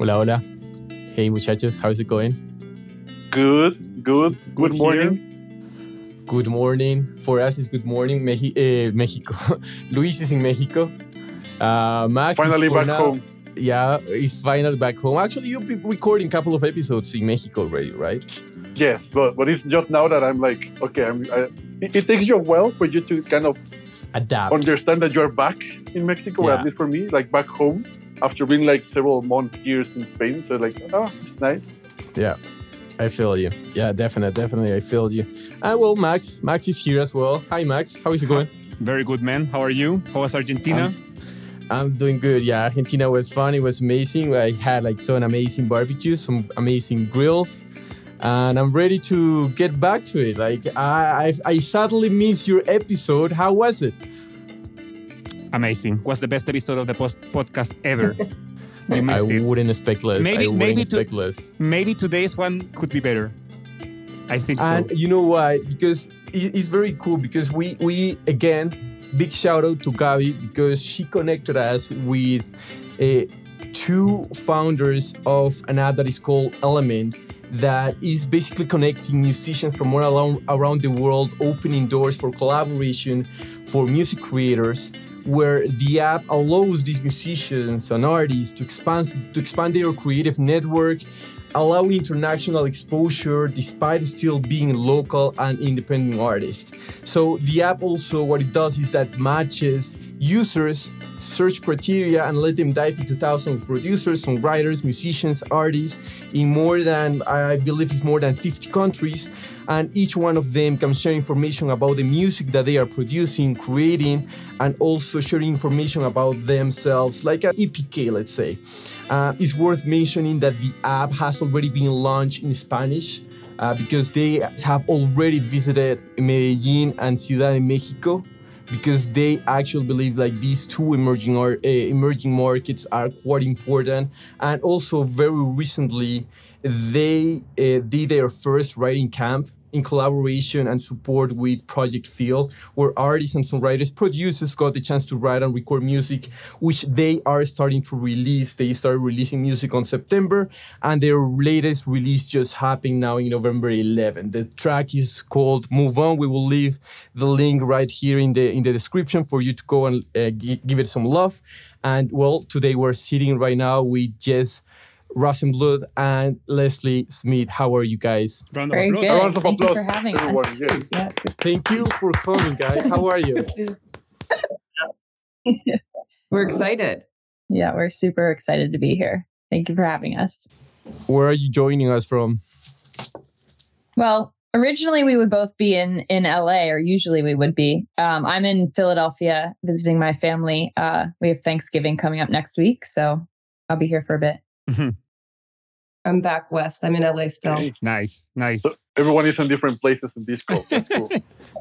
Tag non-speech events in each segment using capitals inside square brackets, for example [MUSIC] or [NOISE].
Hola, hola. Hey, muchachos, how's it going? Good, good. Good, Good morning. Good morning. For us, it's good morning. Meji- eh, Mexico. [LAUGHS] Luis is in Mexico. Uh, Max Finally for back now- home. Yeah, he's finally back home. Actually, you've been recording a couple of episodes in Mexico already, right? Yes, but but it's just now that I'm like, okay, I'm, I, it, it takes you a while for you to kind of Adapt. understand that you're back in Mexico, Yeah. at least for me, like back home after being like several months years in Spain. So like, oh, it's nice. Yeah, I feel you. Yeah, definitely, definitely, I feel you. And well, Max, Max is here as well. Hi, Max. How is it going? Very good, man. How are you? How was Argentina? Um, I'm doing good. Yeah, Argentina was fun. It was amazing. I had like some amazing barbecues, some amazing grills, and I'm ready to get back to it. Like I, I, I sadly missed your episode. How was it? Amazing. Was the best episode of the post- podcast ever. [LAUGHS] you I missed it. wouldn't expect less. Maybe- I wouldn't maybe to- less. Maybe today's one could be better. I think so. And so. you know why? Because it's very cool. Because we we again, big shout out to Gabi because she connected us with uh, two founders of an app that is called Element that is basically connecting musicians from all around, around the world, opening doors for collaboration for music creators. Where the app allows these musicians and artists to expand to expand their creative network, allowing international exposure despite still being local and independent artists. So the app also what it does is that matches users search criteria and let them dive into thousands of producers, songwriters, musicians, artists in more than I believe it's more than 50 countries and each one of them can share information about the music that they are producing, creating and also sharing information about themselves like an EPK let's say. Uh, it's worth mentioning that the app has already been launched in Spanish uh, because they have already visited Medellin and Ciudad de Mexico because they actually believe like these two emerging ar- uh, emerging markets are quite important. And also very recently they uh, did their first writing camp in collaboration and support with Project Field, where artists and songwriters, producers got the chance to write and record music, which they are starting to release. They started releasing music on September, and their latest release just happened now in November 11. The track is called "Move On." We will leave the link right here in the in the description for you to go and uh, gi- give it some love. And well, today we're sitting right now with Jess. Rosenblood and Leslie Smith. How are you guys? Round of Very applause. good. round of Thank you applause, for having everyone. us. Yes. Yes. Thank you for coming, guys. How are you? [LAUGHS] We're excited. Yeah, we're super excited to be here. Thank you for having us. Where are you joining us from? Well, originally we would both be in in LA, or usually we would be. Um, I'm in Philadelphia visiting my family. Uh, we have Thanksgiving coming up next week, so I'll be here for a bit. I'm back west. I'm in LA still. Hey. Nice, nice. So everyone is in different places in this call. [LAUGHS] That's cool.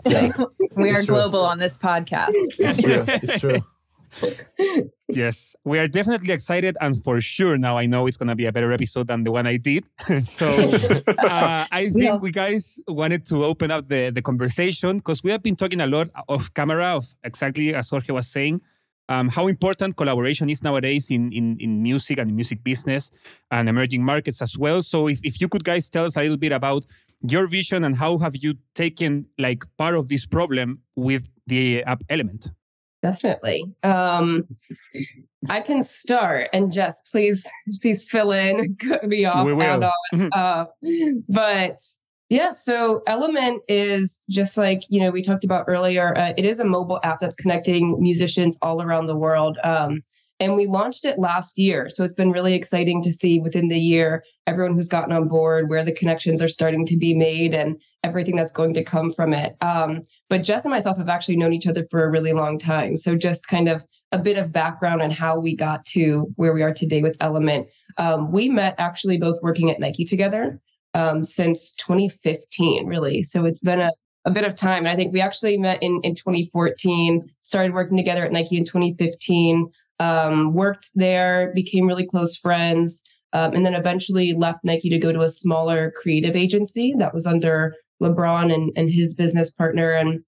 Yeah, [LAUGHS] We It's are true. global on this podcast. it's true. It's true. yes, we are definitely excited, and for sure now I know it's gonna be a better episode than the one I did. [LAUGHS] so uh, I think Yeah. we guys wanted to open up the the conversation because we have been talking a lot off camera of exactly as Jorge was saying. Um, how important collaboration is nowadays in, in, in music and in music business and emerging markets as well. So if, if you could guys tell us a little bit about your vision and how have you taken like part of this problem with the app element? Definitely. Um, I can start, and Jess, please, [LAUGHS] please fill in, [LAUGHS] cut me off, We will. add on. Mhm. Uh, but yeah, so Element is just like you know we talked about earlier. Uh, it is a mobile app that's connecting musicians all around the world. Um, and we launched it last year, so it's been really exciting to see within the year everyone who's gotten on board, where the connections are starting to be made, and everything that's going to come from it. Um, but Jess and myself have actually known each other for a really long time. So just kind of a bit of background on how we got to where we are today with Element. Um, we met actually both working at Nike together um, since 2015, really. So it's been a, a bit of time. And I think we actually met in, in 2014, started working together at Nike in 2015, um, worked there, became really close friends, um, and then eventually left Nike to go to a smaller creative agency that was under LeBron and, and his business partner. And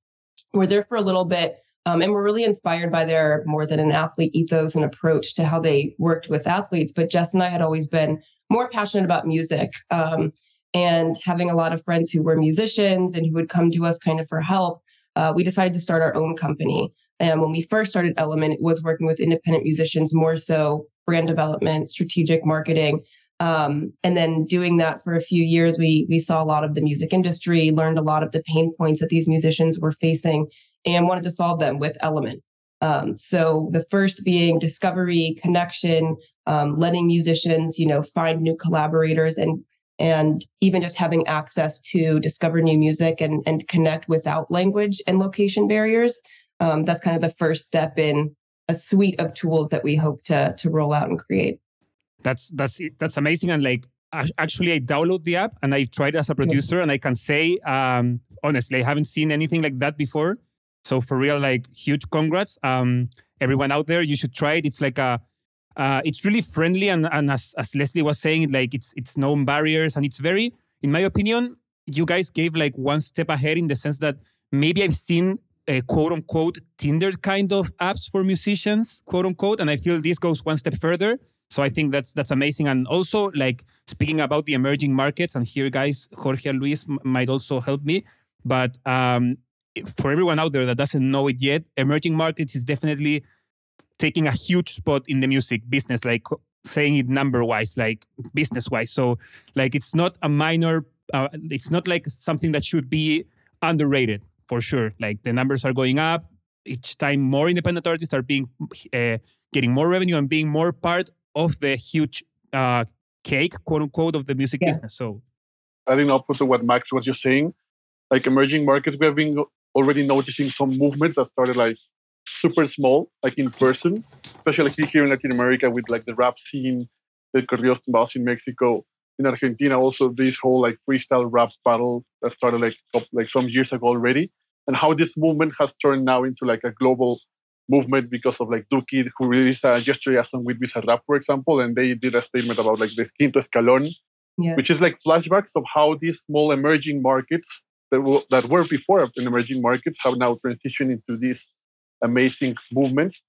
we're there for a little bit. Um, and we're really inspired by their more than an athlete ethos and approach to how they worked with athletes. But Jess and I had always been more passionate about music um, and having a lot of friends who were musicians and who would come to us kind of for help. Uh, we decided to start our own company. And when we first started Element, it was working with independent musicians, more so brand development, strategic marketing. Um, and then doing that for a few years, we we saw a lot of the music industry, learned a lot of the pain points that these musicians were facing, and wanted to solve them with Element. Um, so the first being discovery, connection, um, letting musicians, you know, find new collaborators and and even just having access to discover new music and and connect without language and location barriers. Um, that's kind of the first step in a suite of tools that we hope to to roll out and create. That's that's that's amazing. And like actually, I download the app and I tried as a producer, yeah. and I can say um, honestly, I haven't seen anything like that before. So for real, like huge congrats, um, everyone out there. You should try it. It's like a uh, it's really friendly and, and as, as leslie was saying like it's it's no barriers and it's very in my opinion you guys gave like one step ahead in the sense that maybe i've seen a quote unquote tinder kind of apps for musicians quote unquote and i feel this goes one step further so I think that's that's amazing. And also, like speaking about the emerging markets, and here, guys, Jorge and Luis m- might also help me. But um, for everyone out there that doesn't know it yet, emerging markets is definitely taking a huge spot in the music business, like saying it number wise, like business wise. So, like, it's not a minor. Uh, it's not like something that should be underrated for sure. Like the numbers are going up each time. More independent artists are being uh, getting more revenue and being more part of the huge uh, cake, quote unquote, of the music yeah. business. So, adding up to what Max was just saying, like emerging markets, we have been already noticing some movements that started like super small, like in person, especially here in Latin America with like the rap scene, the corridos tumbados in Mexico. In Argentina, also this whole like freestyle rap battle that started like like some years ago already, and how this movement has turned now into like a global movement because of like Duki, who released a yesterday a song with Bizarrap, for example, and they did a statement about like the Quinto Escalón, yeah. which is like flashbacks of how these small emerging markets that, that were before in emerging markets have now transitioned into these amazing movements.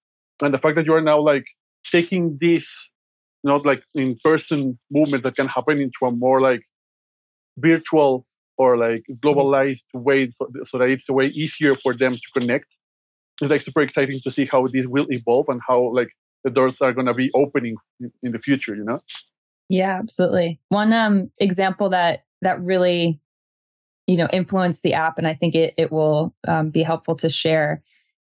And the fact that you are now like taking this, not like in person movement that can happen into a more like virtual or like globalized way so, so that it's a way easier for them to connect it's like super exciting to see how this will evolve and how like the doors are going to be opening in the future you know yeah absolutely one um example that that really you know influenced the app and i think it, it will um, be helpful to share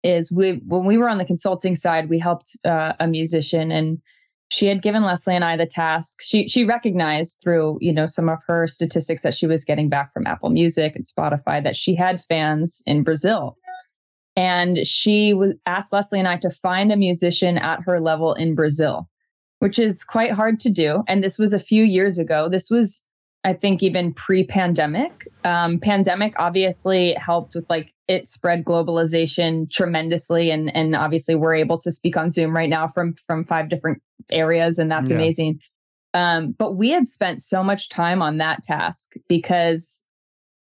is we when we were on the consulting side we helped uh, a musician and she had given leslie and i the task she she recognized through you know some of her statistics that she was getting back from apple music and spotify that she had fans in brazil and she w- asked Leslie and I to find a musician at her level in Brazil, which is quite hard to do. And this was a few years ago. This was, I think, even pre pandemic. Um, pandemic obviously helped with like it spread globalization tremendously. And, and obviously, we're able to speak on Zoom right now from, from five different areas. And that's yeah. amazing. Um, but we had spent so much time on that task because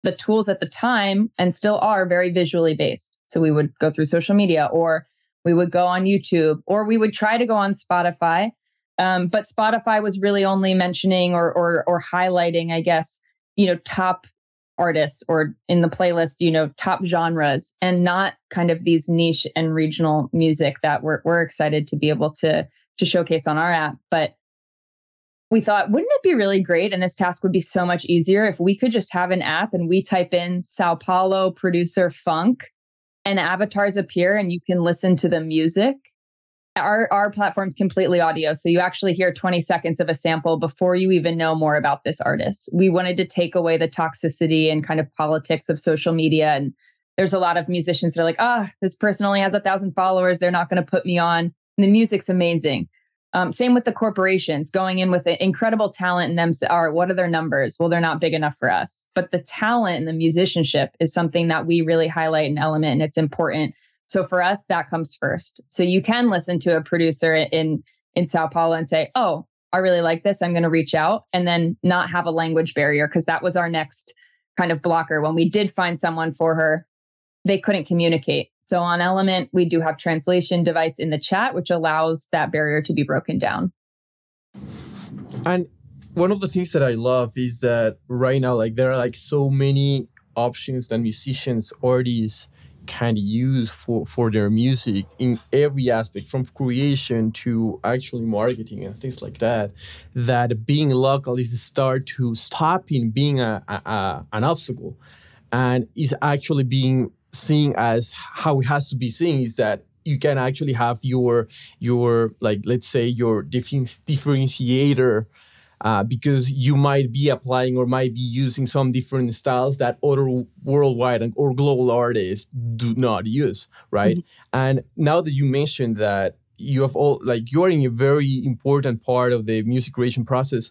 the tools at the time and still are very visually based. So we would go through social media or we would go on YouTube or we would try to go on Spotify. Um, but Spotify was really only mentioning or, or or highlighting, I guess, you know, top artists or in the playlist, you know, top genres and not kind of these niche and regional music that we're we're excited to be able to to showcase on our app. But we thought, wouldn't it be really great? And this task would be so much easier if we could just have an app and we type in Sao Paulo producer funk and avatars appear and you can listen to the music. Our, our platform's completely audio. So you actually hear 20 seconds of a sample before you even know more about this artist. We wanted to take away the toxicity and kind of politics of social media. And there's a lot of musicians that are like, ah, oh, this person only has a thousand followers. They're not going to put me on. And the music's amazing. Um, same with the corporations going in with incredible talent and them. Are what are their numbers? Well, they're not big enough for us. But the talent and the musicianship is something that we really highlight in Element, and it's important. So for us, that comes first. So you can listen to a producer in in Sao Paulo and say, "Oh, I really like this. I'm going to reach out," and then not have a language barrier because that was our next kind of blocker when we did find someone for her they couldn't communicate. So on Element, we do have translation device in the chat, which allows that barrier to be broken down. And one of the things that I love is that right now, like there are like so many options that musicians, artists can use for, for their music in every aspect, from creation to actually marketing and things like that. That being local is a start to stopping being a, a, a an obstacle, and is actually being seen as how it has to be seen. Is that you can actually have your your like let's say your differentiator uh, because you might be applying or might be using some different styles that other worldwide or global artists do not use, right? Mm-hmm. And now that you mentioned that you have all like you're in a very important part of the music creation process,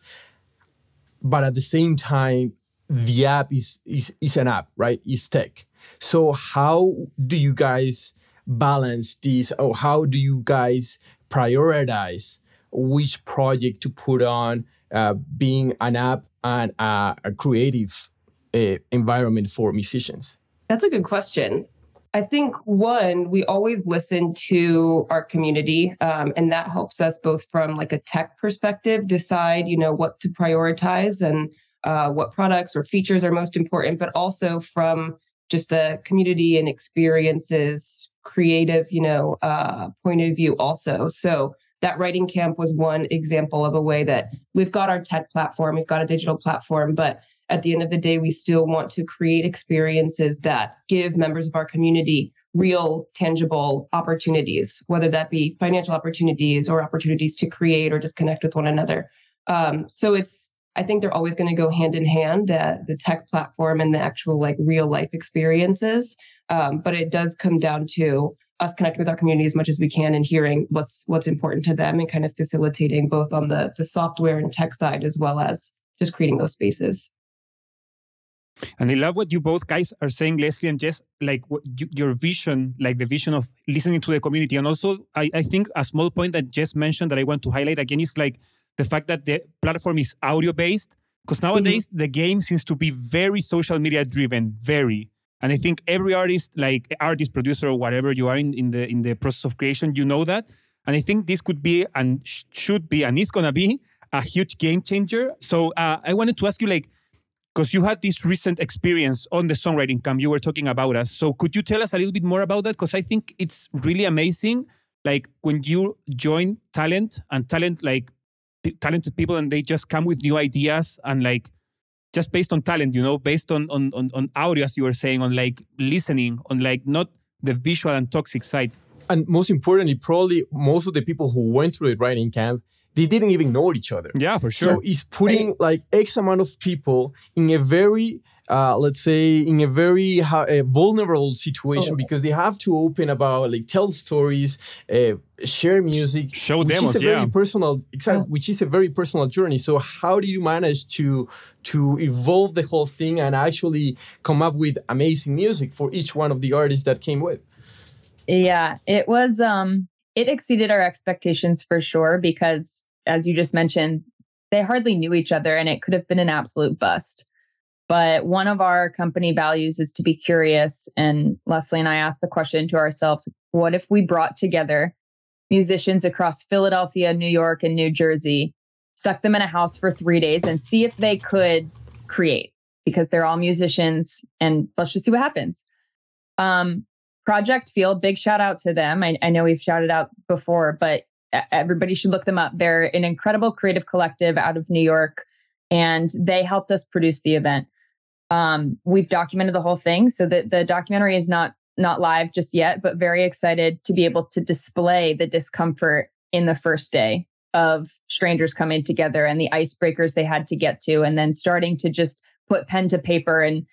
but at the same time, the app is is, is an app, right? It's tech. So how do you guys balance these, or how do you guys prioritize which project to put on? Uh, being an app and a, a creative uh, environment for musicians? That's a good question. I think one, we always listen to our community, um, and that helps us both from like a tech perspective decide, you know, what to prioritize and uh, what products or features are most important, but also from just a community and experiences, creative, you know, uh, point of view. Also, so that writing camp was one example of a way that we've got our tech platform, we've got a digital platform, but at the end of the day, we still want to create experiences that give members of our community real, tangible opportunities, whether that be financial opportunities or opportunities to create or just connect with one another. Um, so it's, I think they're always going to go hand in hand, the, the tech platform and the actual like real life experiences. Um, but it does come down to us connect with our community as much as we can and hearing what's what's important to them and kind of facilitating both on the the software and tech side as well as just creating those spaces and I love what you both guys are saying, Leslie and Jess, like you, your vision, like the vision of listening to the community. And also, I, I think a small point that Jess mentioned that I want to highlight again is like the fact that the platform is audio based. Because nowadays, mm-hmm. the game seems to be very social media driven, very. And I think every artist, like artist, producer, or whatever you are in, in the in the process of creation, you know that. And I think this could be and sh- should be and is gonna be a huge game changer. So uh, I wanted to ask you, like, because you had this recent experience on the songwriting camp, you were talking about us. So could you tell us a little bit more about that? Because I think it's really amazing. Like when you join talent and talent, like p- talented people, and they just come with new ideas and like just based on talent, you know, based on on on, on audio, as you were saying, on like listening, on like not the visual and toxic side. And most importantly, probably most of the people who went through the writing camp they didn't even know each other. Yeah, for sure. So it's putting like X amount of people in a very, uh, let's say, in a very uh, vulnerable situation oh. because they have to open about, like, tell stories, uh, share music, show which demos, is a yeah. very personal, exactly, oh. which is a very personal journey. So how do you manage to to evolve the whole thing and actually come up with amazing music for each one of the artists that came with? Yeah, it was um it exceeded our expectations for sure because as you just mentioned they hardly knew each other and it could have been an absolute bust. But one of our company values is to be curious and leslie and i asked the question to ourselves what if we brought together musicians across philadelphia new york and new jersey stuck them in a house for three days and see if they could create? Because they're all musicians and let's just see what happens. Um, Project Field, big shout out to them. I, I know we've shouted out before, but everybody should look them up. They're an incredible creative collective out of New York, and they helped us produce the event. Um, we've documented the whole thing, so that the documentary is not not live just yet, but very excited to be able to display the discomfort in the first day of strangers coming together and the icebreakers they had to get to, and then starting to just put pen to paper and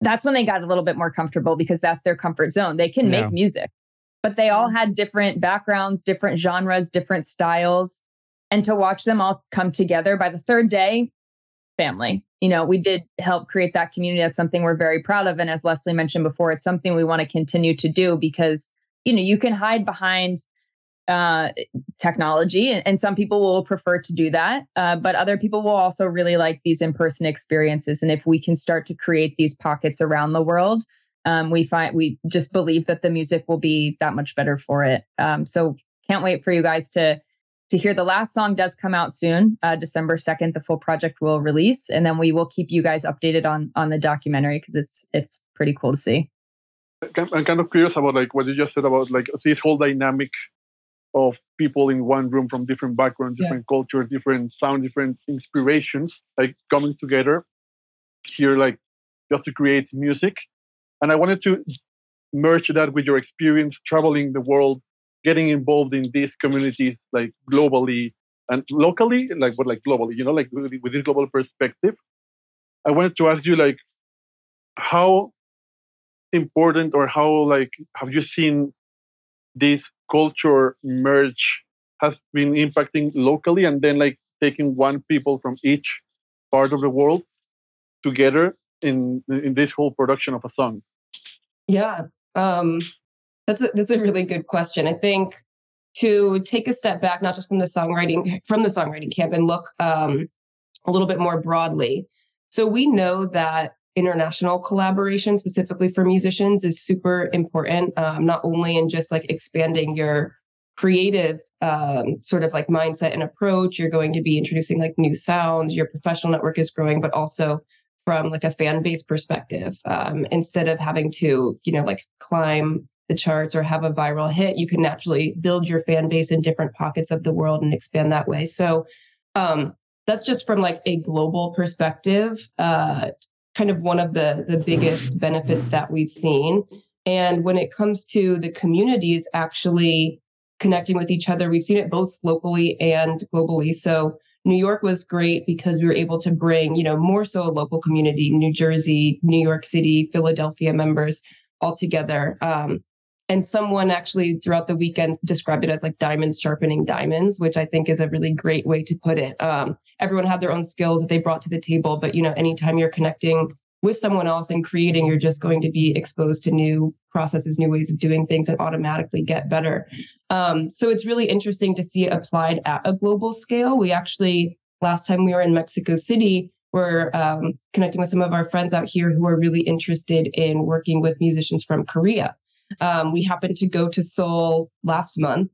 that's when they got a little bit more comfortable because that's their comfort zone. They can yeah. make music, but they all mm. had different backgrounds, different genres, different styles. And to watch them all come together by the third day, family. You know, we did help create that community. That's something we're very proud of. And as Leslie mentioned before, it's something we want to continue to do because, you know, you can hide behind uh, technology, and, and, some people will prefer to do that. Uh, but other people will also really like these in person experiences. And if we can start to create these pockets around the world, Um, we find we just believe that the music will be that much better for it. Um, so can't wait for you guys to to hear the last song does come out soon uh, december 2nd the full project will release and then we will keep you guys updated on on the documentary because it's it's pretty cool to see i'm kind of curious about like what you just said about like this whole dynamic of people in one room from different backgrounds different yeah. cultures different sound different inspirations like coming together here like just to create music and i wanted to merge that with your experience traveling the world getting involved in these communities like globally and locally like but like globally you know like with, with this global perspective i wanted to ask you like how important or how like have you seen this culture merge has been impacting locally and then like taking one people from each part of the world together in in this whole production of a song yeah um that's a, that's a really good question. I think to take a step back, not just from the songwriting from the songwriting camp, and look um, a little bit more broadly. So we know that international collaboration, specifically for musicians, is super important. Um, not only in just like expanding your creative um, sort of like mindset and approach, you're going to be introducing like new sounds. Your professional network is growing, but also from like a fan base perspective, um, instead of having to you know like climb the charts or have a viral hit, you can naturally build your fan base in different pockets of the world and expand that way. So um, that's just from like a global perspective, uh, kind of one of the the biggest benefits that we've seen. And when it comes to the communities actually connecting with each other, we've seen it both locally and globally. So New York was great because we were able to bring, you know, more so a local community, New Jersey, New York City, Philadelphia members all together. Um, and someone actually throughout the weekends described it as like diamonds sharpening diamonds, which I think is a really great way to put it. Um, everyone had their own skills that they brought to the table, but you know, anytime you're connecting with someone else and creating, you're just going to be exposed to new processes, new ways of doing things, and automatically get better. Um, so it's really interesting to see it applied at a global scale. We actually last time we were in Mexico City, we're um, connecting with some of our friends out here who are really interested in working with musicians from Korea. Um, we happened to go to Seoul last month.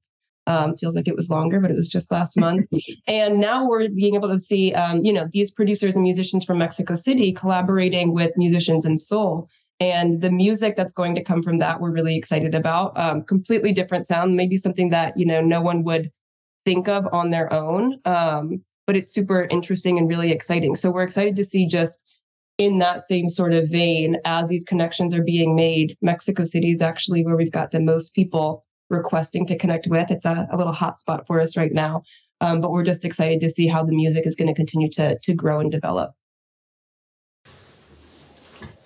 Um, feels like it was longer, but it was just last month. [LAUGHS] and now we're being able to see, um, you know, these producers and musicians from Mexico City collaborating with musicians in Seoul. And the music that's going to come from that, we're really excited about. Um, completely different sound, maybe something that, you know, no one would think of on their own. Um, but it's super interesting and really exciting. So we're excited to see just in that same sort of vein, as these connections are being made, Mexico City is actually where we've got the most people requesting to connect with. It's a, a little hotspot for us right now. Um, but we're just excited to see how the music is going to continue to to grow and develop.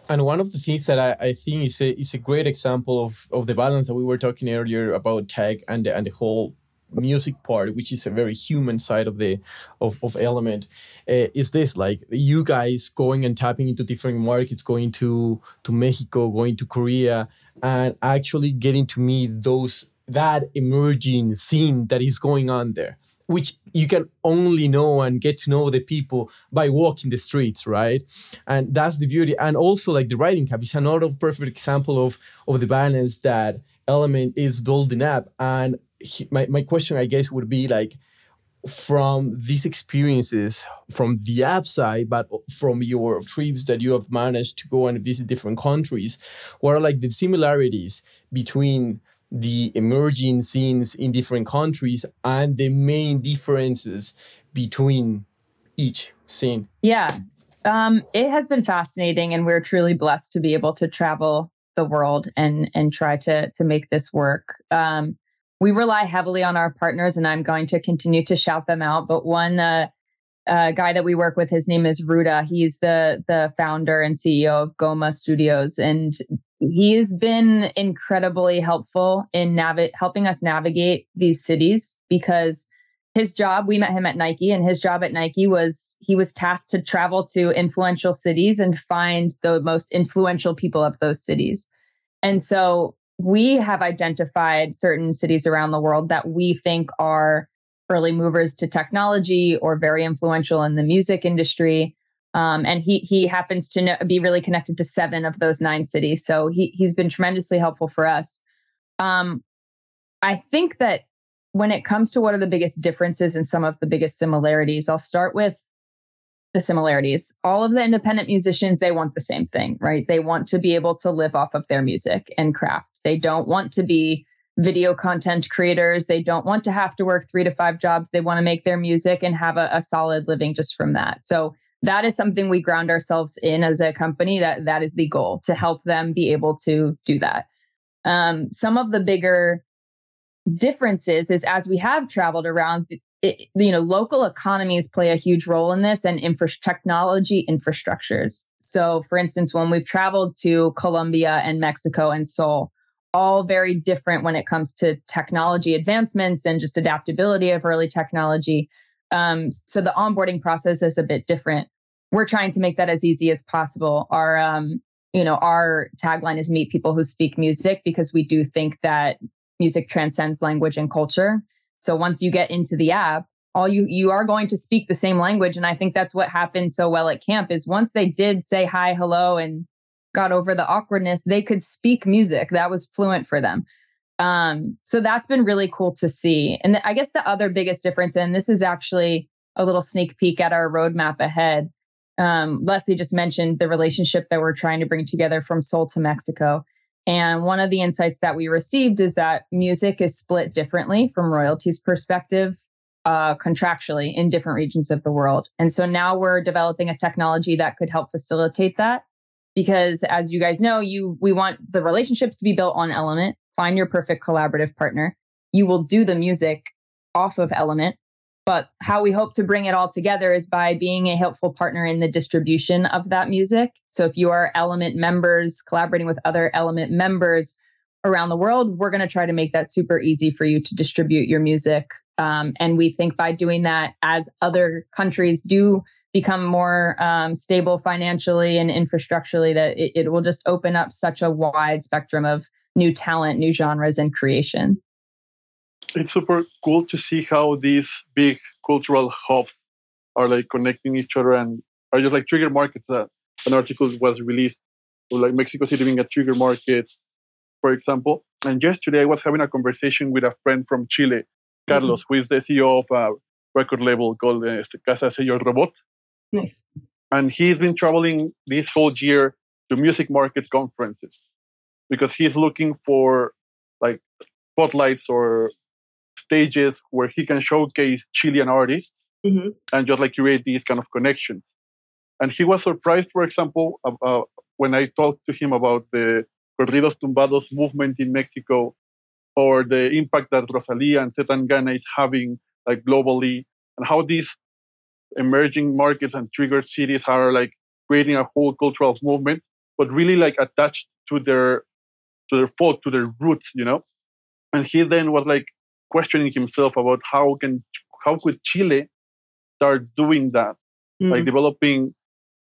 And one of the things that I, I think is a, is a great example of, of the balance that we were talking earlier about tech and the, and the whole music part which is a very human side of the of, of element uh, is this like you guys going and tapping into different markets going to to mexico going to korea and actually getting to meet those that emerging scene that is going on there which you can only know and get to know the people by walking the streets right? And that's the beauty. And also like the writing camp is another perfect example of of the balance that element is building up. And he, my, my question i guess would be like from these experiences from the app side but from your trips that you have managed to go and visit different countries what are like the similarities between the emerging scenes in different countries and the main differences between each scene? Yeah. Um, it has been fascinating and we're truly blessed to be able to travel the world and and try to to make this work. Um, we rely heavily on our partners, and I'm going to continue to shout them out. But one uh, uh, guy that we work with, his name is Ruda. He's the the founder and CEO of Goma Studios, and he's been incredibly helpful in navi- helping us navigate these cities because his job we met him at nike and his job at nike was he was tasked to travel to influential cities and find the most influential people of those cities and so we have identified certain cities around the world that we think are early movers to technology or very influential in the music industry. Um, and he he happens to know, be really connected to seven of those nine cities. So he he's been tremendously helpful for us. Um, I think that when it comes to what are the biggest differences and some of the biggest similarities, I'll start with the similarities. All of the independent musicians, they want the same thing, right? They want to be able to live off of their music and craft. They don't want to be video content creators. They don't want to have to work three to five jobs. They want to make their music and have a, a solid living just from that. So that is something we ground ourselves in as a company. That that is the goal to help them be able to do that. Um, some of the bigger differences is as we have traveled around, it, you know, local economies play a huge role in this and infra- technology infrastructures. So, for instance, when we've traveled to Colombia and Mexico and Seoul, all very different when it comes to technology advancements and just adaptability of early technology. Um, so the onboarding process is a bit different. We're trying to make that as easy as possible. Our, um, you know, our tagline is "Meet people who speak music" because we do think that music transcends language and culture. So once you get into the app, all you you are going to speak the same language, and I think that's what happened so well at camp. Is once they did say hi, hello, and got over the awkwardness, they could speak music. That was fluent for them. Um, so that's been really cool to see. And I guess the other biggest difference, and this is actually a little sneak peek at our roadmap ahead. Um, Leslie just mentioned the relationship that we're trying to bring together from Seoul to Mexico. And one of the insights that we received is that music is split differently from royalties perspective, uh, contractually in different regions of the world. And so now we're developing a technology that could help facilitate that because as you guys know, you we want the relationships to be built on Element. Find your perfect collaborative partner. You will do the music off of Element, but how we hope to bring it all together is by being a helpful partner in the distribution of that music. So if you are Element members collaborating with other Element members around the world, we're going to try to make that super easy for you to distribute your music. Um, and we think by doing that, as other countries do become more um, stable financially and infrastructurally that it, it will just open up such a wide spectrum of new talent, new genres, and creation. It's super cool to see how these big cultural hubs are like connecting each other and are just like trigger markets. That an article was released, like Mexico City being a trigger market, for example. And yesterday I was having a conversation with a friend from Chile, Carlos, mm-hmm. who is the CEO of a record label called uh, Casa Sello Robot. Nice. And he's been traveling this whole year to music market conferences because he's looking for like spotlights or stages where he can showcase Chilean artists mm-hmm. and just like create these kind of connections. And he was surprised, for example, uh, when I talked to him about the Corridos Tumbados movement in Mexico or the impact that Rosalia and C. Tangana is having like globally and how these emerging markets and triggered cities are like creating a whole cultural movement, but really like attached to their to their folk, to their roots, you know. And he then was like questioning himself about how can how could Chile start doing that, mm-hmm. like developing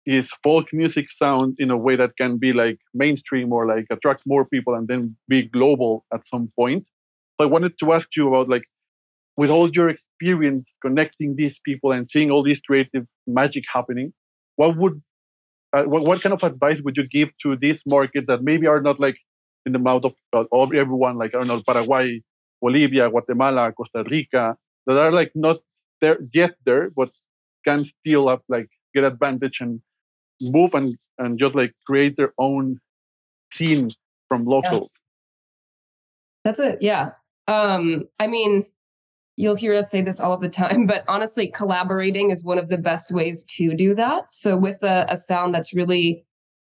his folk music sound in a way that can be like mainstream or like attract more people and then be global at some point. So I wanted to ask you about like with all your experience connecting these people and seeing all this creative magic happening, what would uh, what, what, kind of advice would you give to these markets that maybe are not like in the mouth of, uh, of everyone, like I don't know, Paraguay, Bolivia, Guatemala, Costa Rica, that are like not there yet there, but can still up like get advantage and move and and just like create their own scene from local. Yeah. That's it. Yeah. Um, I mean, You'll hear us say this all of the time, [LAUGHS] but honestly, collaborating is one of the best ways to do that. So, with a, a sound that's really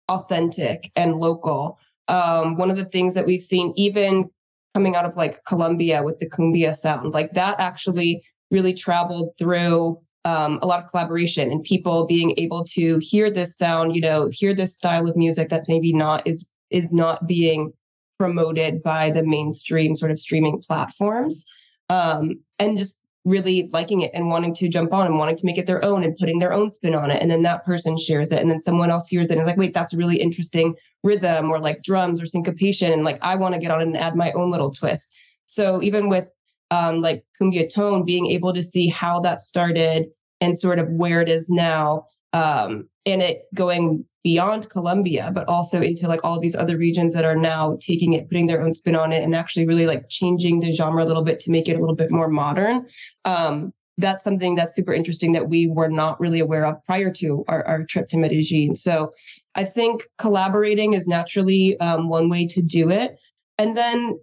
authentic and local, um, one of the things that we've seen, even coming out of like Colombia with the cumbia sound, like that actually really traveled through um, a lot of collaboration and people being able to hear this sound, you know, hear this style of music that maybe not is is not being promoted by the mainstream sort of streaming platforms um, and just really liking it and wanting to jump on and wanting to make it their own and putting their own spin on it. And then that person shares it. And then someone else hears it and is like, wait, that's a really interesting rhythm or like drums or syncopation. And like, I want to get on it and add my own little twist. So even with um, like Cumbia Tone, being able to see how that started and sort of where it is now um, and it going beyond Colombia, but also into like all these other regions that are now taking it, putting their own spin on it, and actually really like changing the genre a little bit to make it a little bit more modern. Um, that's something that's super interesting that we were not really aware of prior to our, our trip to Medellin. So I think collaborating is naturally um, one way to do it. And then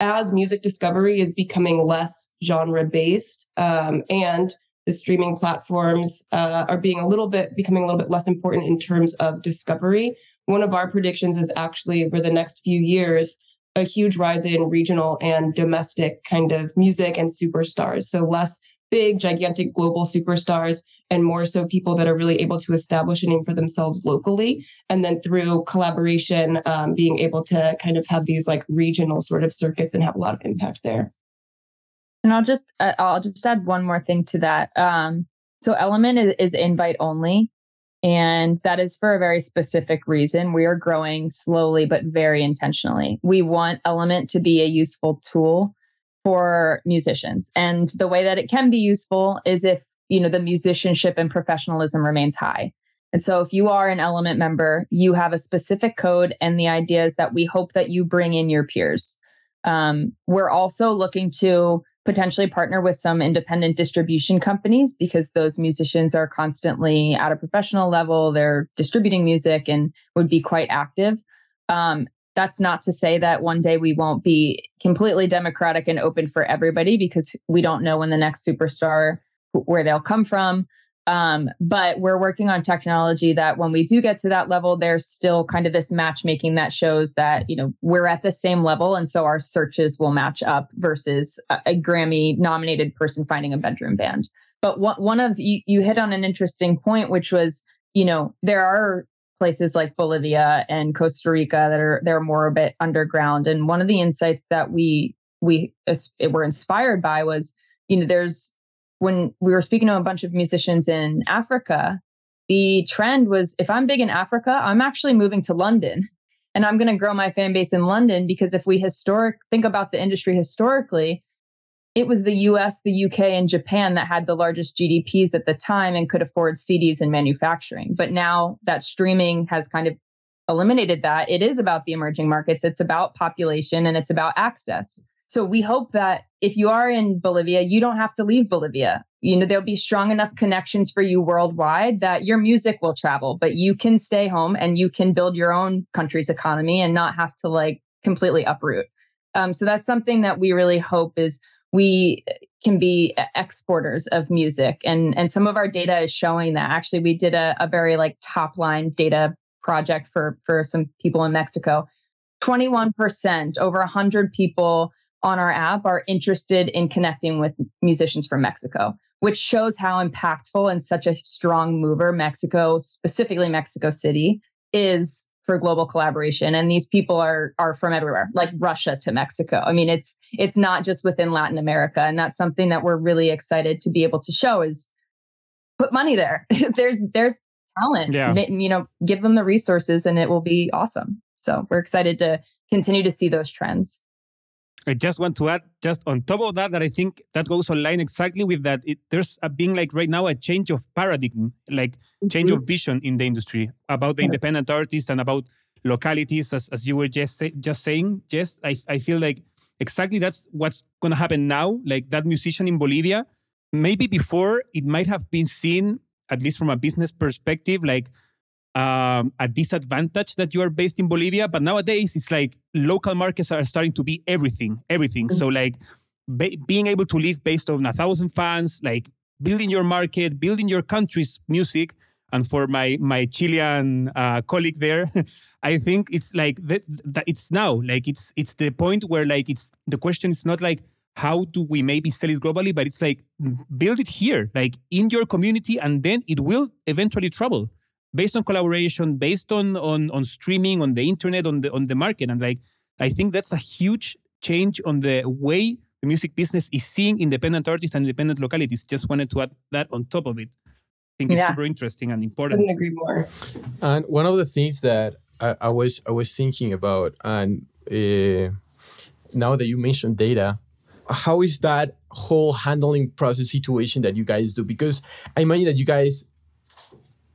as music discovery is becoming less genre based um, and the streaming platforms uh, are being a little bit becoming a little bit less important in terms of discovery. One of our predictions is actually over the next few years a huge rise in regional and domestic kind of music and superstars. So less big gigantic global superstars and more so people that are really able to establish a name for themselves locally. And then through collaboration um, being able to kind of have these like regional sort of circuits and have a lot of impact there and i'll just uh, i'll just add one more thing to that. Um, so element is, is invite only and that is for a very specific reason. We are growing slowly but very intentionally. We want element to be a useful tool for musicians and the way that it can be useful is if you know the musicianship and professionalism remains high. And so if you are an element member you have a specific code and the idea is that we hope that you bring in your peers. Um, we're also looking to potentially partner with some independent distribution companies because those musicians are constantly at a professional level they're distributing music and would be quite active um, that's not to say that one day we won't be completely democratic and open for everybody because we don't know when the next superstar where they'll come from. Um, but we're working on technology that when we do get to that level, there's still kind of this matchmaking that shows that, you know, we're at the same level. And so our searches will match up versus a, a Grammy nominated person finding a bedroom band. But one, one of you, you hit on an interesting point, which was, you know, there are places like Bolivia and Costa Rica that are, they're more a bit underground. And one of the insights that we, we were inspired by was, you know, there's when we were speaking to a bunch of musicians in Africa, the trend was if I'm big in Africa, I'm actually moving to London and I'm going to grow my fan base in London because if we historic think about the industry historically, it was the US, the UK, and Japan that had the largest GDPs at the time and could afford CDs and manufacturing. But now that streaming has kind of eliminated that, it is about the emerging markets. It's about population and it's about access. So we hope that if you are in Bolivia, you don't have to leave Bolivia. You know, there'll be strong enough connections for you worldwide that your music will travel, but you can stay home and you can build your own country's economy and not have to like completely uproot. Um, so that's something that we really hope is we can be exporters of music and and some of our data is showing that actually we did a, a very like top line data project for for some people in mexico 21% over 100 people on our app are interested in connecting with musicians from Mexico, which shows how impactful and such a strong mover Mexico, specifically Mexico City, is for global collaboration and these people are are from everywhere like Russia to Mexico. I mean it's it's not just within Latin America and that's something that we're really excited to be able to show is put money there. [LAUGHS] there's there's talent. Yeah. You know, give them the resources and it will be awesome. So we're excited to continue to see those trends. I just want to add, just on top of that, that I think that goes online exactly with that. It, there's a, being like right now a change of paradigm, like change mm-hmm. of vision in the industry about the yeah. independent artists and about localities, as, as you were just say, just saying. Yes, I, I feel like exactly that's what's going to happen now. Like that musician in Bolivia, maybe before it might have been seen, at least from a business perspective, like um, a disadvantage that you are based in Bolivia. But nowadays, it's like local markets are starting to be everything, everything. Mm-hmm. So like be- being able to live based on a thousand fans, like building your market, building your country's music. And for my my Chilean uh, colleague there, [LAUGHS] I think it's like that, that. It's now like it's it's the point where like it's the question is not like how do we maybe sell it globally, but it's like build it here, like in your community, and then it will eventually travel based on collaboration, based on on on streaming, on the internet, on the on the market, and like I think that's a huge change on the way the music business is seeing independent artists and independent localities. Just wanted to add that on top of it. I think it's super interesting and important. Couldn't agree more. And one of the things that I, I was I was thinking about, and uh, now that you mentioned data, how is that whole handling process situation that you guys do? Because I imagine that you guys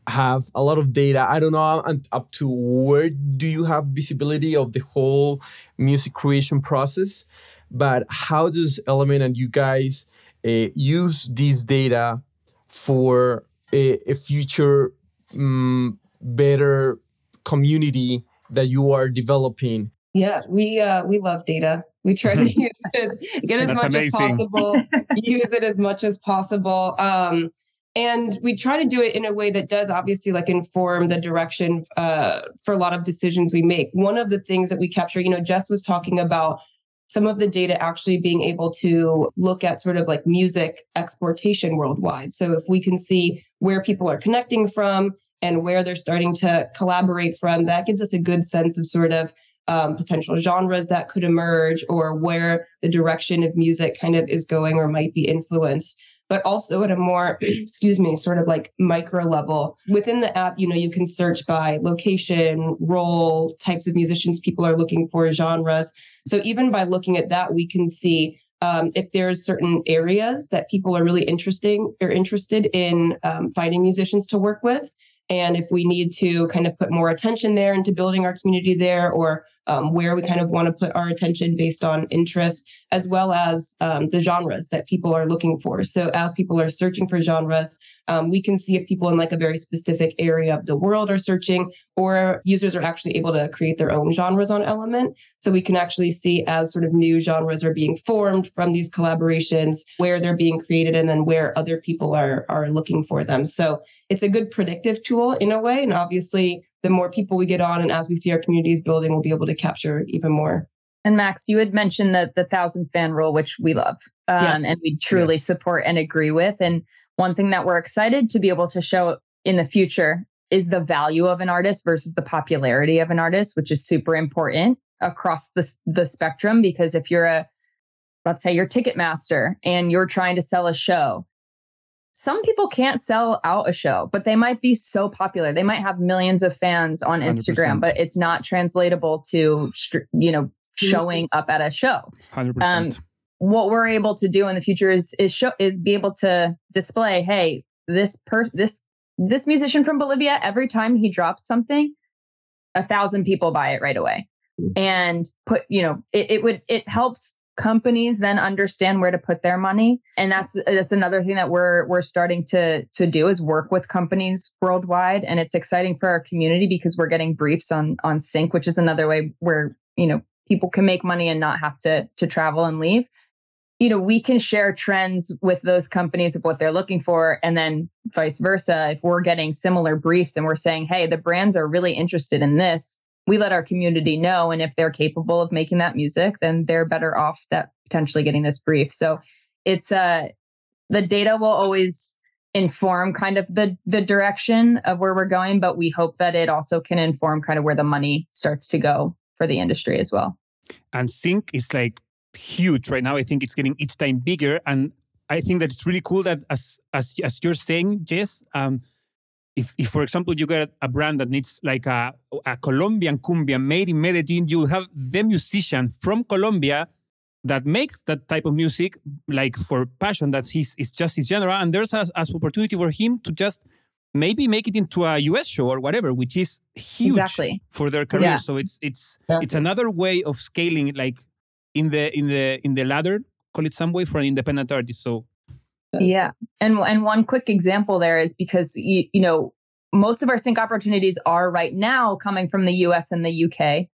have a lot of data. I don't know up to where do you have visibility of the whole music creation process, but how does Element and you guys uh, use this data for a, a future um, better community that you are developing? Yeah, we uh, we love data. We try to [LAUGHS] use it as, get as That's much amazing. as possible, [LAUGHS] use it as much as possible. Um, and we try to do it in a way that does obviously like inform the direction uh, for a lot of decisions we make. One of the things that we capture you know jess was talking about some of the data actually being able to look at sort of like music exportation worldwide. So if we can see where people are connecting from and where they're starting to collaborate from that gives us a good sense of sort of um, potential genres that could emerge or where the direction of music kind of is going or might be influenced but also at a more, [CLEARS THROAT] excuse me, sort of like micro level. Within the app, you know, you can search by location, role, types of musicians people are looking for, genres. So even by looking at that, we can see um, if there's certain areas that people are really interesting or interested in um, finding musicians to work with. And if we need to kind of put more attention there into building our community there or um, where we kind of want to put our attention based on interest, as well as um, the genres that people are looking for. So as people are searching for genres, um, we can see if people in like a very specific area of the world are searching, or users are actually able to create their own genres on Element. So we can actually see as sort of new genres are being formed from these collaborations, where they're being created, and then where other people are are looking for them. So it's a good predictive tool in a way, and obviously the more people we get on and as we see our communities building, we'll be able to capture even more. And Max, you had mentioned the the thousand fan rule, which we love, um, yeah. and we truly yes. support and agree with. And one thing that we're excited to be able to show in the future is the value of an artist versus the popularity of an artist, which is super important across the the spectrum. Because if you're a, let's say you're Ticketmaster and you're trying to sell a show, some people can't sell out a show, but they might be so popular. They might have millions of fans on 100%. Instagram, but it's not translatable to, you know, showing up at a show. 100%. Um, what we're able to do in the future is is show is be able to display, hey, this per this this musician from Bolivia, every time he drops something, a thousand people buy it right away. Mm. And put, you know, it, it would it helps companies then understand where to put their money. And that's that's another thing that we're we're starting to to do is work with companies worldwide. And it's exciting for our community because we're getting briefs on on sync which is another way where you know people can make money and not have to to travel and leave. You know we can share trends with those companies of what they're looking for and then vice versa. If we're getting similar briefs and we're saying hey the brands are really interested in this we let our community know. And if they're capable of making that music, then they're better off that potentially getting this brief. So it's uh the data will always inform kind of the the direction of where we're going, but we hope that it also can inform kind of where the money starts to go for the industry as well. And sync is like huge right now. I think it's getting each time bigger. And I think that it's really cool that as as as you're saying, Jess, um, if, if for example you get a brand that needs like a, a Colombian cumbia made in Medellin, you have the musician from Colombia that makes that type of music like for passion that he's it's just his genre and there's as, as opportunity for him to just maybe make it into a US show or whatever which is huge exactly. for their career yeah. so it's it's it's another way of scaling like in the in the in the ladder call it some way for an independent artist so yeah. And and one quick example there is because you, you know, most of our sync opportunities are right now coming from the US and the UK,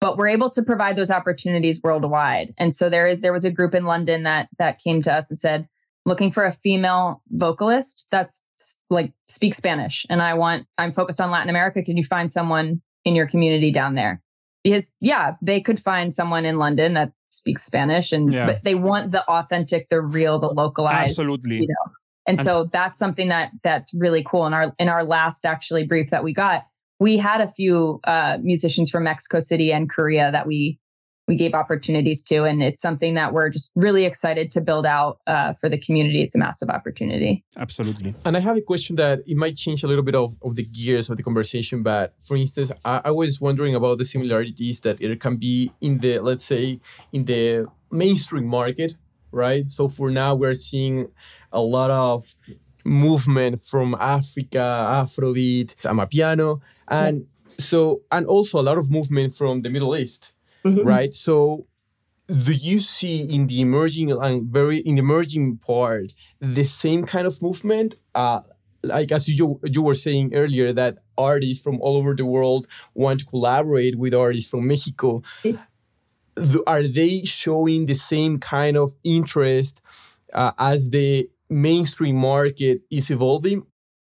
but we're able to provide those opportunities worldwide. And so there is there was a group in London that that came to us and said, looking for a female vocalist that's like speaks Spanish and I want I'm focused on Latin America. Can you find someone in your community down there? Because yeah, they could find someone in London that speaks Spanish, and yeah. but they want the authentic, the real, the localized. Absolutely. You know? And, and so that's something that that's really cool. In our in our last actually brief that we got, we had a few uh, musicians from Mexico City and Korea that we we gave opportunities to. And it's something that we're just really excited to build out uh, for the community. It's a massive opportunity. Absolutely. And I have a question that it might change a little bit of, of the gears of the conversation. But for instance, I, I was wondering about the similarities that it can be in the, let's say, in the mainstream market, right? So for now, we're seeing a lot of movement from Africa, Afrobeat, Amapiano, and so and also a lot of movement from the Middle East, Mhm. right? So do you see in the emerging and very in the emerging part the same kind of movement? Uh, like as you you were saying earlier that artists from all over the world want to collaborate with artists from Mexico. Yeah. Are they showing the same kind of interest uh, as the mainstream market is evolving?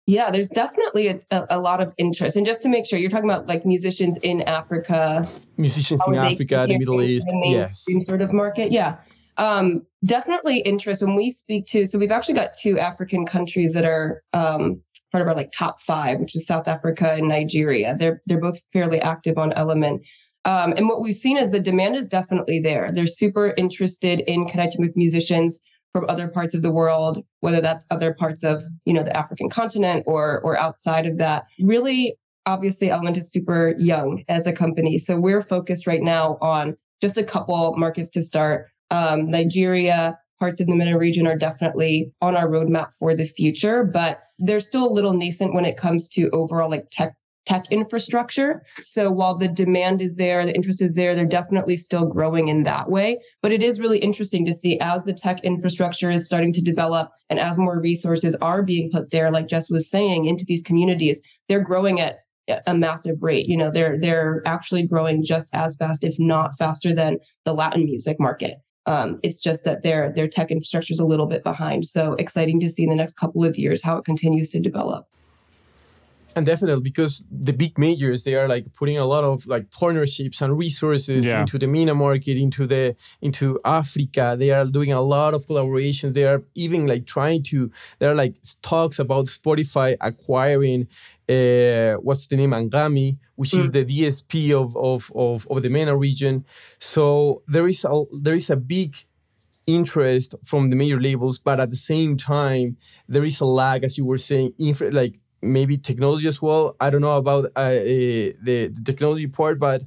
Yeah, there's definitely a, a, lot of interest. And just to make sure, you're talking about like musicians in Africa, Musicians in Africa, the Middle East, the yes. sort of market. Yeah. Um, definitely interest when we speak to, so we've actually got two African countries that are um, part of our like top five, which is South Africa and Nigeria. They're they're both fairly active on Element. Um, and what we've seen is the demand is definitely there. They're super interested in connecting with musicians from other parts of the world, whether that's other parts of you know the African continent or or outside of that. Really, obviously, Element is super young as a company, so we're focused right now on just a couple markets to start. Um, Nigeria, parts of the MENA region are definitely on our roadmap for the future, but they're still a little nascent when it comes to overall like tech tech infrastructure. So while the demand is there, the interest is there, they're definitely still growing in that way. But it is really interesting to see as the tech infrastructure is starting to develop and as more resources are being put there, like Jess was saying, into these communities, they're growing at a massive rate. You know, they're they're actually growing just as fast, if not faster than the Latin music market. Um, it's just that their their tech infrastructure is a little bit behind. So exciting to see in the next couple of years how it continues to develop. And definitely because the big majors they are like putting a lot of like partnerships and resources Yeah. into the MENA market, into the into Africa. They are doing a lot of collaborations. They are even like trying to. There are like talks about Spotify acquiring uh, what's the name Anghami, which is the DSP of of of, of the MENA region. So there is a there is a big interest from the major labels, but at the same time, there is a lag, as you were saying, infra- like maybe technology as well. I don't know about uh, uh, the, the technology part, but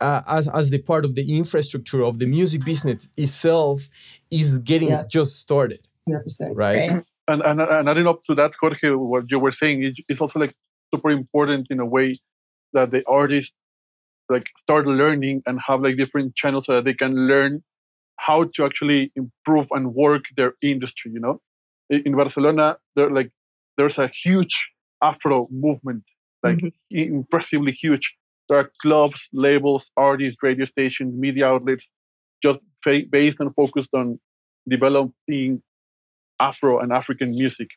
uh, as, as the part of the infrastructure of the music business itself is getting Yeah. just started, 100%. right? Right. and and and adding up to that, Jorge, what you were saying is it's also like super important in a way that the artists like start learning and have like different channels so that they can learn how to actually improve and work their industry. You know, in in Barcelona, there like there's a huge Afro movement, like mm-hmm. impressively huge. There are clubs, labels, artists, radio stations, media outlets, just fa- based and focused on developing Afro and African music.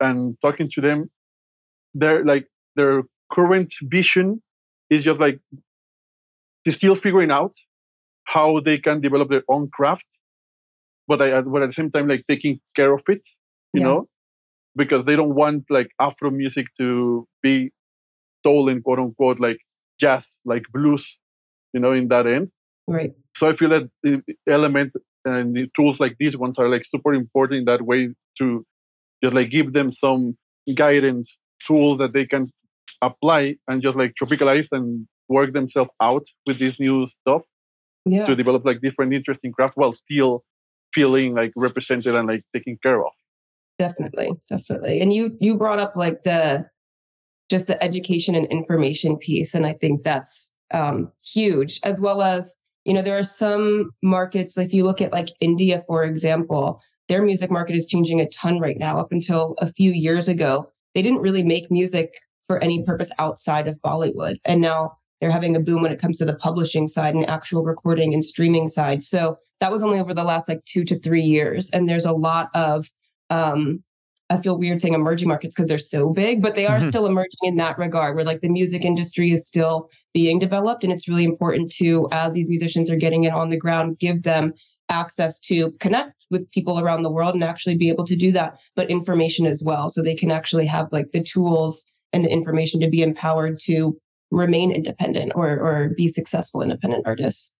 And talking to them, their like their current vision is just like they're still figuring out how they can develop their own craft, but I but at the same time like taking care of it, you Yeah. know, because they don't want like Afro music to be stolen, quote unquote, like jazz, like blues, you know, in that end Right. so I feel that the element and the tools like these ones are like super important in that way to just like give them some guidance tools that they can apply and just like tropicalize and work themselves out with this new stuff Yeah. to develop like different interesting craft while still feeling like represented and like taken care of. Definitely definitely. And you you brought up like the just the education and information piece and i think that's um huge as well as you know there are some markets if you look at like india for example their music market is changing a ton right now. Up until a few years ago they didn't really make music for any purpose outside of bollywood and now they're having a boom when it comes to the publishing side and actual recording and streaming side. So that was only over the last like two to three years and there's a lot of um I feel weird saying emerging markets because they're so big, but they are Mhm. still emerging in that regard where like the music industry is still being developed. And it's really important to, as these musicians are getting it on the ground, give them access to connect with people around the world and actually be able to do that, but information as well. So they can actually have like the tools and the information to be empowered to remain independent or, or be successful independent artists.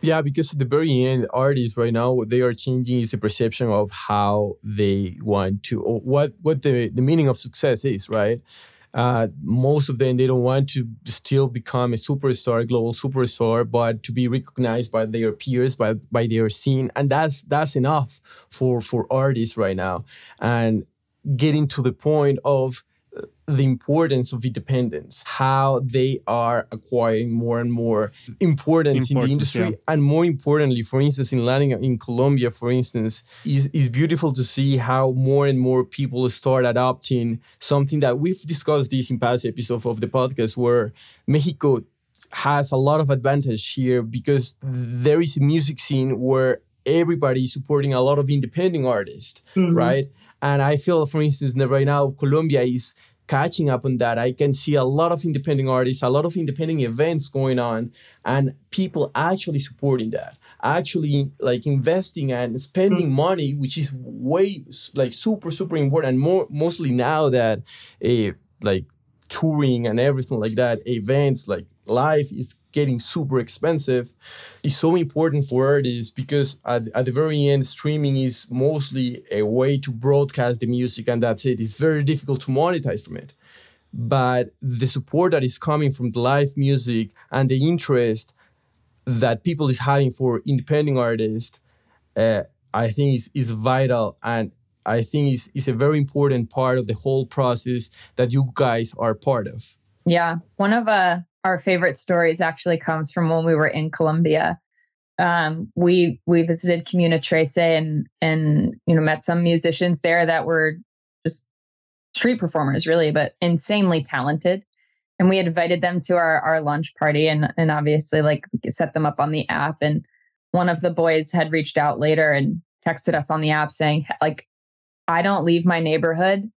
Yeah, because at the very end, artists right now what they are changing is the perception of how they want to or what what the, the meaning of success is, right? uh, most of them they don't want to still become a superstar, global superstar, but to be recognized by their peers, by by their scene, and that's that's enough for for artists right now. And getting to the point of the importance of independence, how they are acquiring more and more importance, importance in the industry, yeah. and more importantly, for instance, in Latin, in Colombia, for instance, is is beautiful to see how more and more people start adopting something that we've discussed this in past episodes of the podcast, where Mexico has a lot of advantage here because there is a music scene where everybody is supporting a lot of independent artists, mm-hmm. right? And I feel, for instance, right now Colombia is catching up on that. I can see a lot of independent artists, a lot of independent events going on, and people actually supporting that, actually like investing and spending mm-hmm. money, which is way like super super important. And more mostly now that a uh, like touring and everything like that, events like life is getting super expensive. Is so important for artists because at, at the very end streaming is mostly a way to broadcast the music and that's it. It's very difficult to monetize from it. But the support that is coming from the live music and the interest that people is having for independent artists uh, i think is, is vital and i think is, is a very important part of the whole process that you guys are part of yeah one of uh our favorite stories actually comes from when we were in Colombia. Um, we we visited Comuna Trece and and you know met some musicians there that were just street performers, really, but insanely talented. And we invited them to our our lunch party and and obviously like set them up on the app. And one of the boys had reached out later and texted us on the app saying like, I don't leave my neighborhood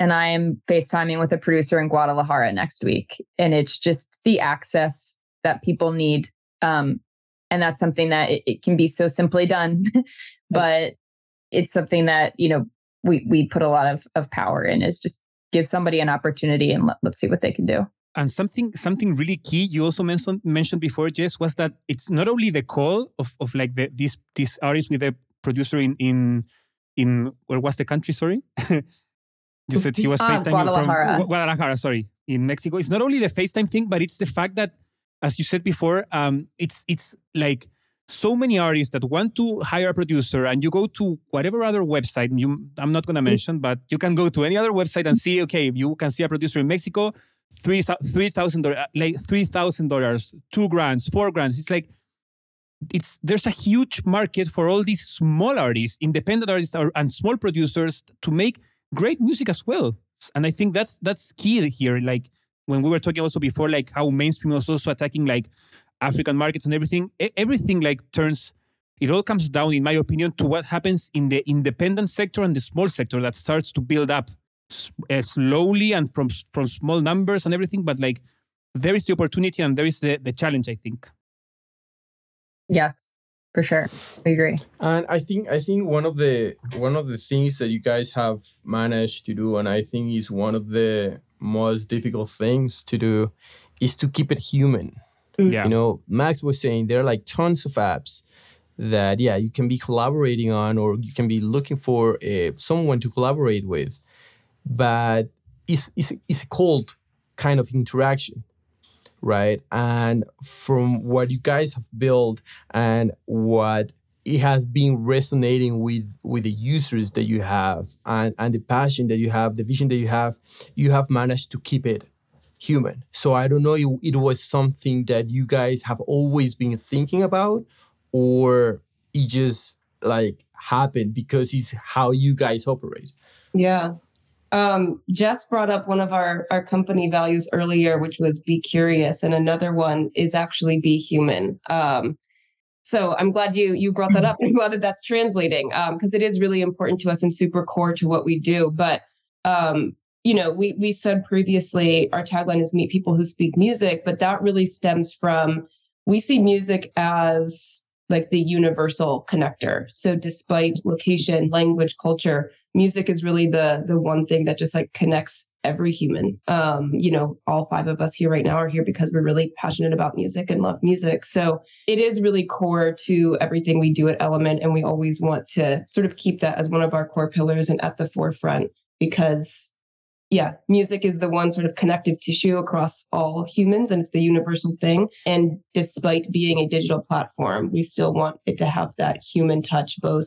and I am FaceTiming with a producer in Guadalajara next week. And it's just the access that people need. Um, and that's something that it, it can be so simply done, [LAUGHS] but it's something that, you know, we, we put a lot of, of power in is just give somebody an opportunity and let, let's see what they can do. And something something really key you also mentioned mentioned before, Jess, was that it's not only the call of, of like the, this this artist with a producer in in in where was the country? Sorry, [LAUGHS] You said he was ah, FaceTiming Guadalajara. from Guadalajara, sorry, in Mexico. It's not only the FaceTime thing, but it's the fact that, as you said before, um, it's it's like so many artists that want to hire a producer, and you go to whatever other website. You, I'm not going to mm. mention, but you can go to any other website and see. Okay, you can see a producer in Mexico, three three thousand dollars, like three thousand dollars, two grants, four grants. It's like it's there's a huge market for all these small artists, independent artists, and small producers to make great music as well. And I think that's that's key here. Like when we were talking also before, like how mainstream was also attacking like African markets and everything. Everything like turns. It all comes down, in my opinion, to what happens in the independent sector and the small sector that starts to build up uh, slowly and from from small numbers and everything. But like there is the opportunity and there is the, the challenge. I think. Yes, for sure i agree and i think i think one of the one of the things that you guys have managed to do and i think is one of the most difficult things to do is to keep it human mm. yeah. you know max was saying there are like tons of apps that yeah you can be collaborating on or you can be looking for uh, someone to collaborate with but it's, it's, it's a cold kind of interaction right? And from what you guys have built and what it has been resonating with with the users that you have and, and the passion that you have, the vision that you have, you have managed to keep it human. So I don't know it, it was something that you guys have always been thinking about or it just like happened because it's how you guys operate. Yeah. Um, Jess brought up one of our, our company values earlier, which was be curious, and another one is actually be human. Um, so I'm glad you you brought that up. [LAUGHS] I'm glad that that's translating because um, it is really important to us and super core to what we do. But um, you know, we we said previously our tagline is meet people who speak music, but that really stems from we see music as like the universal connector. So despite location, language, culture, music is really the the one thing that just like connects every human. Um, you know, all five of us here right now are here because we're really passionate about music and love music. So it is really core to everything we do at Element. And we always want to sort of keep that as one of our core pillars and at the forefront because yeah, music is the one sort of connective tissue across all humans and it's the universal thing. And despite being a digital platform, we still want it to have that human touch, both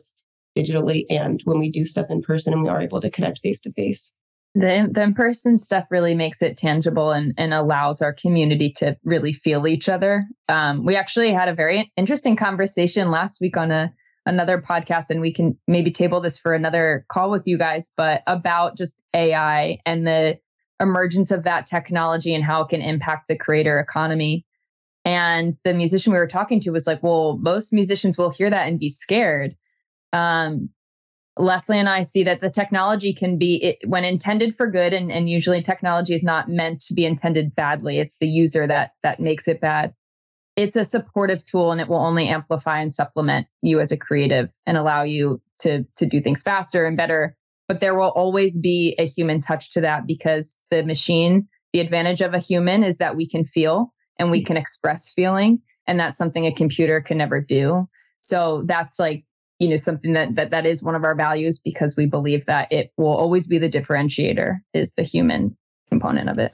digitally and when we do stuff in person and we are able to connect face to face. The, the in-person stuff really makes it tangible and, and allows our community to really feel each other. Um, we actually had a very interesting conversation last week on a another podcast and we can maybe table this for another call with you guys, but about just AI and the emergence of that technology and how it can impact the creator economy. And the musician we were talking to was like, well, most musicians will hear that and be scared. Um, Leslie and I see that the technology can be, it, when intended for good, and, and usually technology is not meant to be intended badly. It's the user that that makes it bad. It's a supportive tool and it will only amplify and supplement you as a creative and allow you to to do things faster and better. But there will always be a human touch to that because the machine the advantage of a human is that we can feel and we can express feeling and that's something a computer can never do. So that's like you know something that that, that is one of our values because we believe that it will always be the differentiator is the human component of it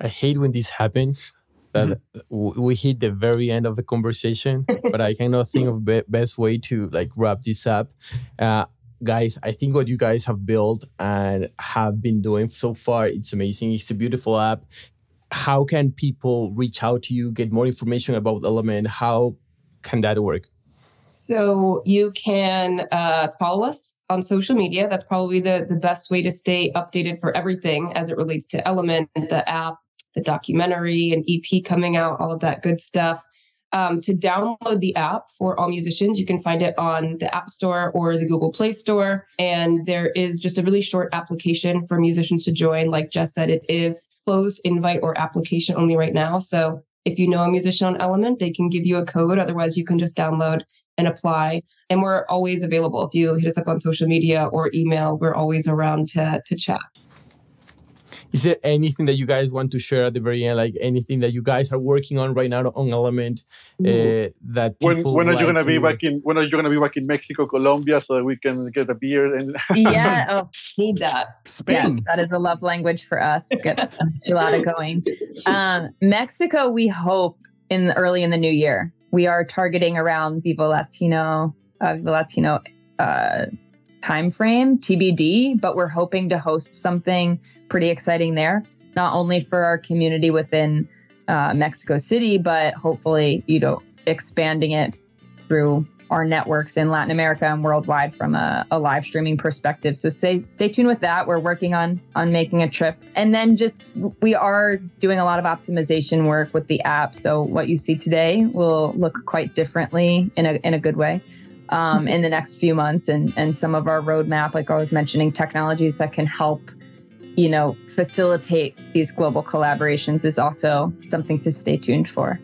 i hate when this happens that mm-hmm. we hit the very end of the conversation, [LAUGHS] but I cannot think of be- best way to like wrap this up. Uh, guys, I think what you guys have built and have been doing so far, it's amazing. It's a beautiful app. How can people reach out to you, get more information about Element? How can that work? So you can uh, follow us on social media. That's probably the, the best way to stay updated for everything as it relates to Element, the app, the documentary and EP coming out, all of that good stuff. Um, to download the app for all musicians, you can find it on the App Store or the Google Play Store. And there is just a really short application for musicians to join. Like Jess said, it is closed invite or application only right now. So if you know a musician on Element, they can give you a code. Otherwise, you can just download and apply. And we're always available. If you hit us up on social media or email, we're always around to, to chat. Is there anything that you guys want to share at the very end? Like anything that you guys are working on right now on element uh, that when, when are you gonna to... be back in when are you gonna be back in mexico colombia so that we can get a beer and [LAUGHS] yeah oh. Need that. Spain. yes that is a love language for us. Get [LAUGHS] a gelada going. Um, mexico we hope in early in the new year we are targeting around Vive Latino uh, Vive Latino uh, time frame tbd but we're hoping to host something pretty exciting there, not only for our community within uh, Mexico City, but hopefully, you know, expanding it through our networks in Latin America and worldwide from a, a, live streaming perspective. So stay stay tuned with that. We're working on on making a trip, and then just we are doing a lot of optimization work with the app. So what you see today will look quite differently in a in a good way. Um, in the next few months, and and some of our roadmap, like I was mentioning, technologies that can help you know, facilitate these global collaborations is also something to stay tuned for.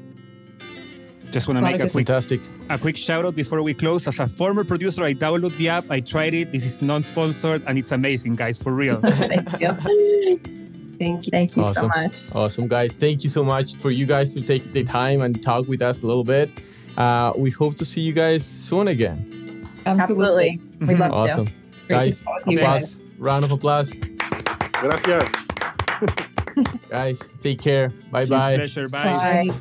Just want to make a quick, fantastic. a quick shout out before we close. As a former producer, I downloaded the app, I tried it. This is non sponsored and it's amazing, guys, for real. [LAUGHS] Thank you. Thank you. Thank you awesome. so much. Awesome, guys. Thank you so much for you guys to take the time and talk with us a little bit. Uh, we hope to see you guys soon again. Absolutely. We'd love awesome. to. Awesome. Guys, applause. Round of applause. Gracias. Guys, take care. Bye bye. Pleasure. Bye. Bye.